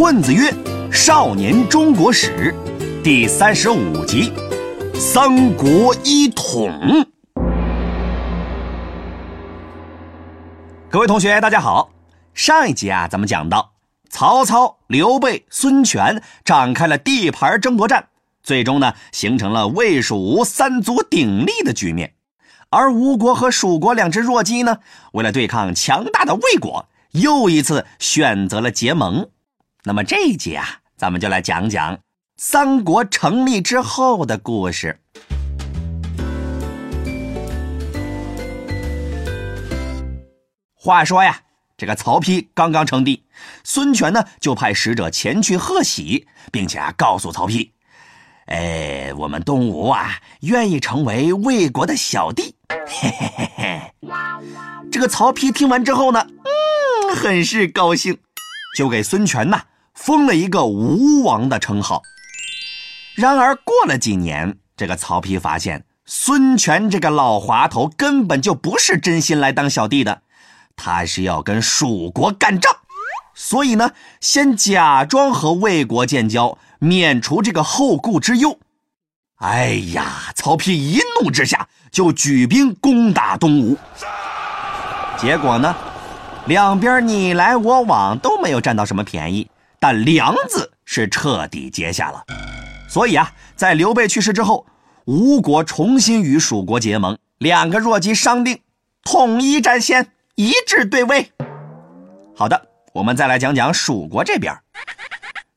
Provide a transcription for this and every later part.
混子曰：“少年中国史，第三十五集，三国一统。”各位同学，大家好。上一集啊，咱们讲到曹操、刘备、孙权展开了地盘争夺战，最终呢，形成了魏、蜀、吴三足鼎立的局面。而吴国和蜀国两只弱鸡呢，为了对抗强大的魏国，又一次选择了结盟。那么这一节啊，咱们就来讲讲三国成立之后的故事。话说呀，这个曹丕刚刚称帝，孙权呢就派使者前去贺喜，并且啊告诉曹丕。哎，我们东吴啊，愿意成为魏国的小弟。嘿嘿嘿嘿。这个曹丕听完之后呢，嗯，很是高兴，就给孙权呐封了一个吴王的称号。然而过了几年，这个曹丕发现孙权这个老滑头根本就不是真心来当小弟的，他是要跟蜀国干仗，所以呢，先假装和魏国建交。免除这个后顾之忧。哎呀，曹丕一怒之下就举兵攻打东吴。结果呢，两边你来我往都没有占到什么便宜，但梁子是彻底结下了。所以啊，在刘备去世之后，吴国重新与蜀国结盟，两个弱鸡商定统一战线，一致对魏。好的，我们再来讲讲蜀国这边。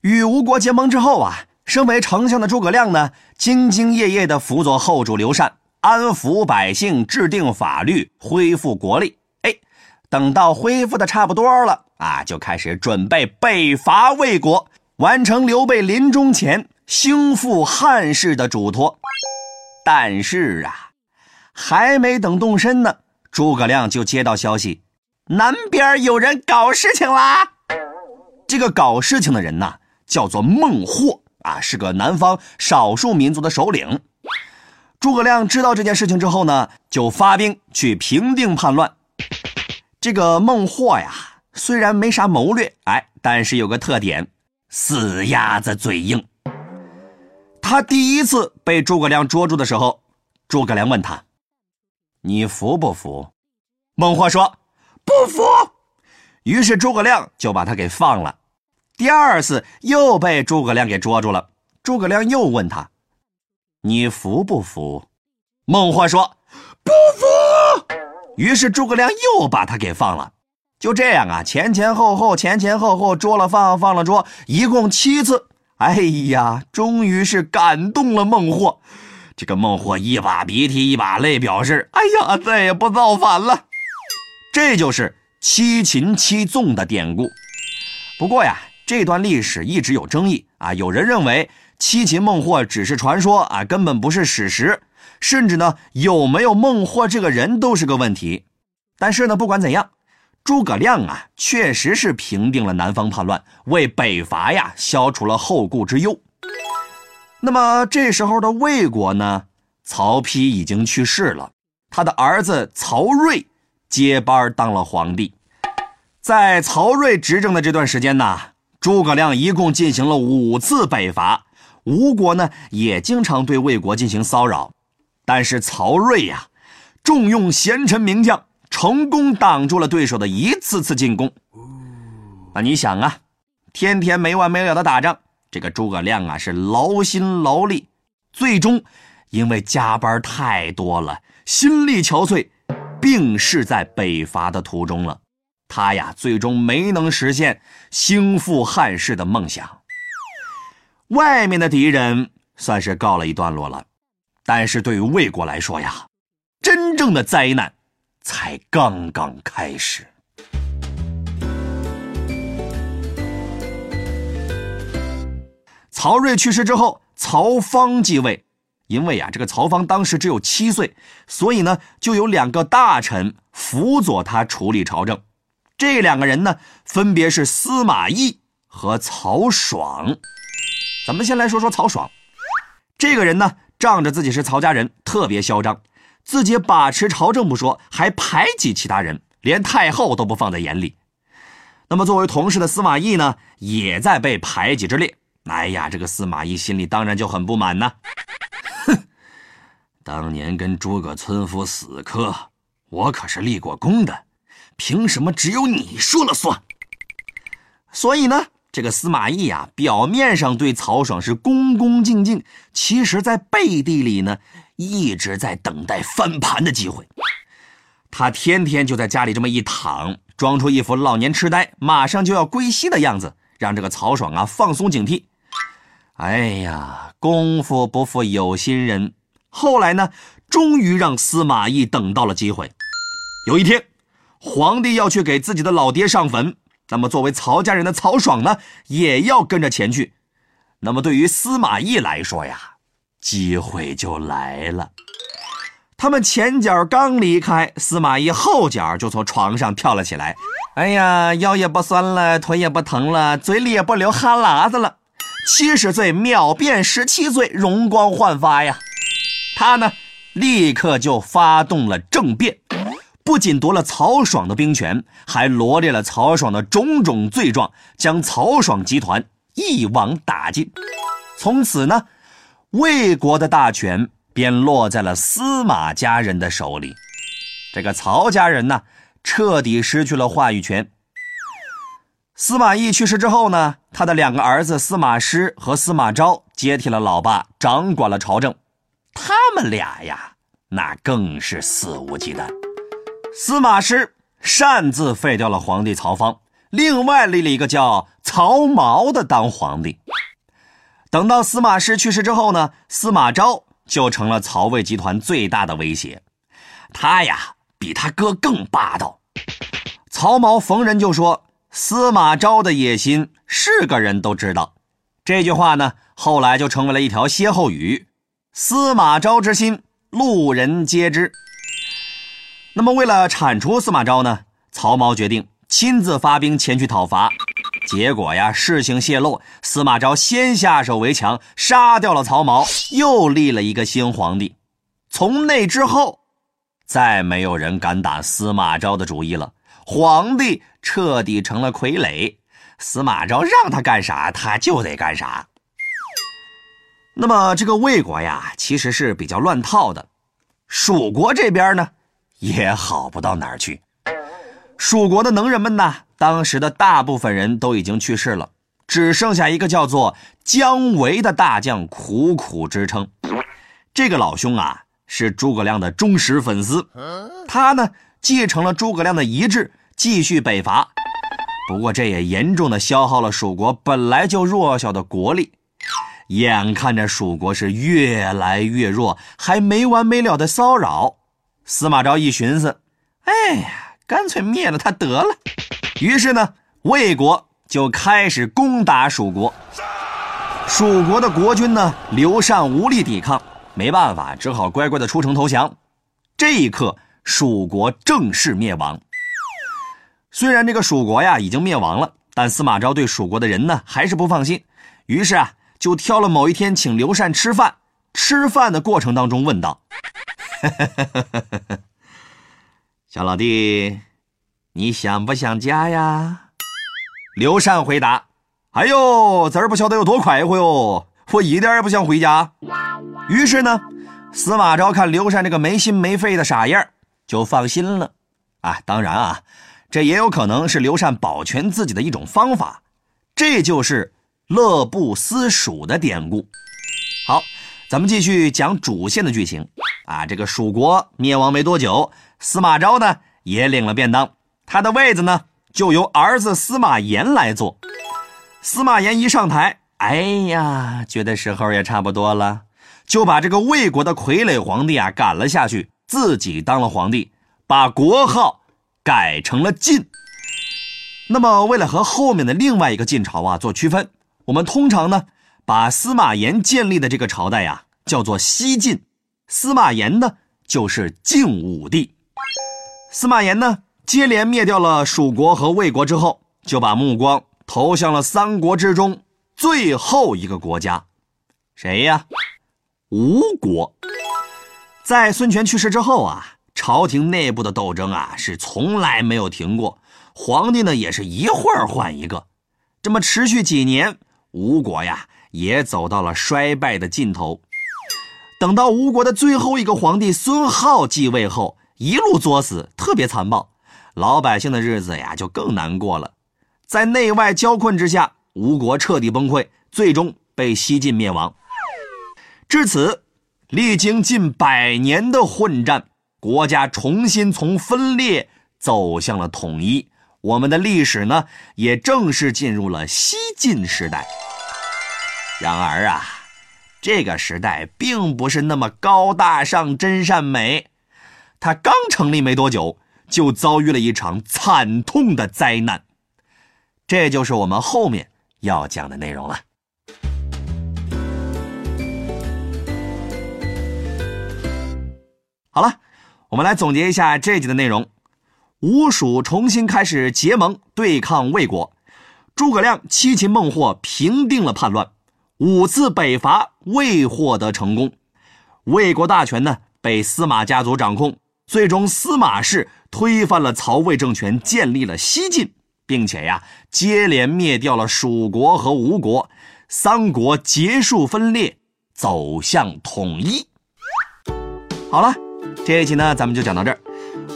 与吴国结盟之后啊，身为丞相的诸葛亮呢，兢兢业业地辅佐后主刘禅，安抚百姓，制定法律，恢复国力。等到恢复的差不多了啊，就开始准备北伐魏国，完成刘备临终前兴复汉室的嘱托。但是啊，还没等动身呢，诸葛亮就接到消息，南边有人搞事情啦。这个搞事情的人呐。叫做孟获啊，是个南方少数民族的首领。诸葛亮知道这件事情之后呢，就发兵去平定叛乱。这个孟获呀，虽然没啥谋略，哎，但是有个特点，死鸭子嘴硬。他第一次被诸葛亮捉住的时候，诸葛亮问他：“你服不服？”孟获说：“不服。”于是诸葛亮就把他给放了。第二次又被诸葛亮给捉住了，诸葛亮又问他：“你服不服？”孟获说：“不服。”于是诸葛亮又把他给放了。就这样啊，前前后后，前前后后捉了放，放了捉，一共七次。哎呀，终于是感动了孟获。这个孟获一把鼻涕一把泪，表示：“哎呀，再也不造反了。”这就是七擒七纵的典故。不过呀。这段历史一直有争议啊，有人认为七擒孟获只是传说啊，根本不是史实，甚至呢有没有孟获这个人都是个问题。但是呢，不管怎样，诸葛亮啊确实是平定了南方叛乱，为北伐呀消除了后顾之忧。那么这时候的魏国呢，曹丕已经去世了，他的儿子曹睿接班当了皇帝。在曹睿执政的这段时间呢。诸葛亮一共进行了五次北伐，吴国呢也经常对魏国进行骚扰，但是曹睿呀，重用贤臣名将，成功挡住了对手的一次次进攻。那你想啊，天天没完没了的打仗，这个诸葛亮啊是劳心劳力，最终因为加班太多了，心力憔悴，病逝在北伐的途中了。他呀，最终没能实现兴复汉室的梦想。外面的敌人算是告了一段落了，但是对于魏国来说呀，真正的灾难才刚刚开始。曹睿去世之后，曹芳继位。因为呀，这个曹芳当时只有七岁，所以呢，就有两个大臣辅佐他处理朝政。这两个人呢，分别是司马懿和曹爽。咱们先来说说曹爽，这个人呢，仗着自己是曹家人，特别嚣张，自己把持朝政不说，还排挤其他人，连太后都不放在眼里。那么作为同事的司马懿呢，也在被排挤之列。哎呀，这个司马懿心里当然就很不满呐。哼，当年跟诸葛村夫死磕，我可是立过功的，凭什么只有你说了算？所以呢，这个司马懿呀，表面上对曹爽是恭恭敬敬，其实在背地里呢，一直在等待翻盘的机会。他天天就在家里这么一躺，装出一副老年痴呆、马上就要归西的样子，让这个曹爽啊放松警惕。哎呀，功夫不负有心人，后来呢，终于让司马懿等到了机会。有一天，皇帝要去给自己的老爹上坟，那么作为曹家人的曹爽呢，也要跟着前去。那么对于司马懿来说呀，机会就来了。他们前脚刚离开，司马懿后脚就从床上跳了起来。哎呀，腰也不酸了，腿也不疼了，嘴里也不流哈喇子了。七十岁秒变十七岁，容光焕发呀！他呢，立刻就发动了政变，不仅夺了曹爽的兵权，还罗列了曹爽的种种罪状，将曹爽集团一网打尽。从此呢，魏国的大权。便落在了司马家人的手里。这个曹家人呢，彻底失去了话语权。司马懿去世之后呢，他的两个儿子司马师和司马昭接替了老爸，掌管了朝政。他们俩呀，那更是肆无忌惮。司马师擅自废掉了皇帝曹芳，另外立了一个叫曹髦的当皇帝。等到司马师去世之后呢，司马昭。就成了曹魏集团最大的威胁，他呀比他哥更霸道。曹髦逢人就说：“司马昭的野心是个人都知道。”这句话呢，后来就成为了一条歇后语：“司马昭之心，路人皆知。”那么，为了铲除司马昭呢，曹髦决定亲自发兵前去讨伐。结果呀，事情泄露，司马昭先下手为强，杀掉了曹髦，又立了一个新皇帝。从那之后，再没有人敢打司马昭的主意了。皇帝彻底成了傀儡，司马昭让他干啥，他就得干啥。那么这个魏国呀，其实是比较乱套的。蜀国这边呢，也好不到哪儿去。蜀国的能人们呢，当时的大部分人都已经去世了，只剩下一个叫做姜维的大将苦苦支撑。这个老兄啊，是诸葛亮的忠实粉丝，他呢继承了诸葛亮的遗志，继续北伐。不过这也严重的消耗了蜀国本来就弱小的国力。眼看着蜀国是越来越弱，还没完没了的骚扰，司马昭一寻思，哎呀。干脆灭了他得了。于是呢，魏国就开始攻打蜀国。蜀国的国君呢，刘禅无力抵抗，没办法，只好乖乖的出城投降。这一刻，蜀国正式灭亡。虽然这个蜀国呀已经灭亡了，但司马昭对蜀国的人呢还是不放心。于是啊，就挑了某一天请刘禅吃饭。吃饭的过程当中问道。小老弟，你想不想家呀？刘禅回答：“哎呦，这儿不晓得有多快活哟，我一点也不想回家。”于是呢，司马昭看刘禅这个没心没肺的傻样，就放心了。啊，当然啊，这也有可能是刘禅保全自己的一种方法。这就是“乐不思蜀”的典故。好，咱们继续讲主线的剧情。啊，这个蜀国灭亡没多久。司马昭呢也领了便当，他的位子呢就由儿子司马炎来做。司马炎一上台，哎呀，觉得时候也差不多了，就把这个魏国的傀儡皇帝啊赶了下去，自己当了皇帝，把国号改成了晋。那么，为了和后面的另外一个晋朝啊做区分，我们通常呢把司马炎建立的这个朝代呀叫做西晋，司马炎呢就是晋武帝。司马炎呢，接连灭掉了蜀国和魏国之后，就把目光投向了三国之中最后一个国家，谁呀？吴国。在孙权去世之后啊，朝廷内部的斗争啊是从来没有停过，皇帝呢也是一会儿换一个，这么持续几年，吴国呀也走到了衰败的尽头。等到吴国的最后一个皇帝孙皓继位后，一路作死，特别残暴，老百姓的日子呀就更难过了。在内外交困之下，吴国彻底崩溃，最终被西晋灭亡。至此，历经近百年的混战，国家重新从分裂走向了统一。我们的历史呢，也正式进入了西晋时代。然而啊，这个时代并不是那么高大上、真善美。他刚成立没多久，就遭遇了一场惨痛的灾难。这就是我们后面要讲的内容了。好了，我们来总结一下这集的内容。吴蜀重新开始结盟对抗魏国，诸葛亮七擒孟获，平定了叛乱，五次北伐未获得成功，魏国大权呢被司马家族掌控，最终司马氏推翻了曹魏政权，建立了西晋，并且呀接连灭掉了蜀国和吴国，三国结束分裂，走向统一。好了，这一期呢咱们就讲到这儿。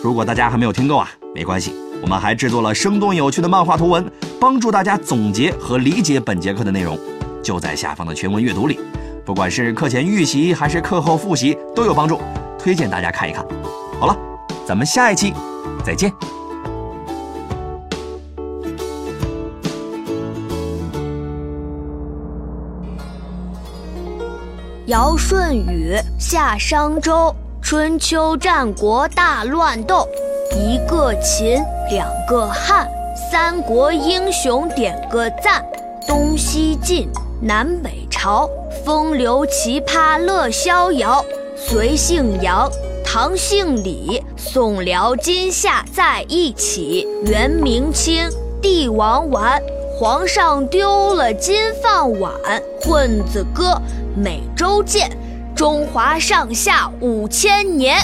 如果大家还没有听够啊，没关系，我们还制作了生动有趣的漫画图文，帮助大家总结和理解本节课的内容，就在下方的全文阅读里。不管是课前预习还是课后复习都有帮助，推荐大家看一看。好了，咱们下一期再见。尧舜禹夏商周。春秋战国大乱斗，一个秦，两个汉，三国英雄点个赞。东西晋，南北朝，风流奇葩乐逍遥。隋姓杨，唐姓李，宋辽金夏在一起。元明清，帝王丸，皇上丢了金饭碗。混子哥，每周见。中华上下五千年。